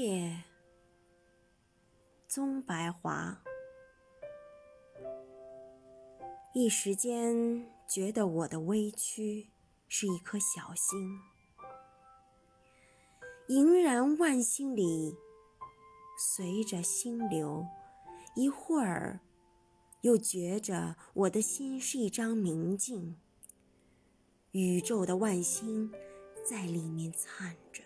夜，棕白华。一时间觉得我的微躯是一颗小星，盈然万星里，随着星流，一会儿又觉着我的心是一张明镜，宇宙的万星在里面灿着。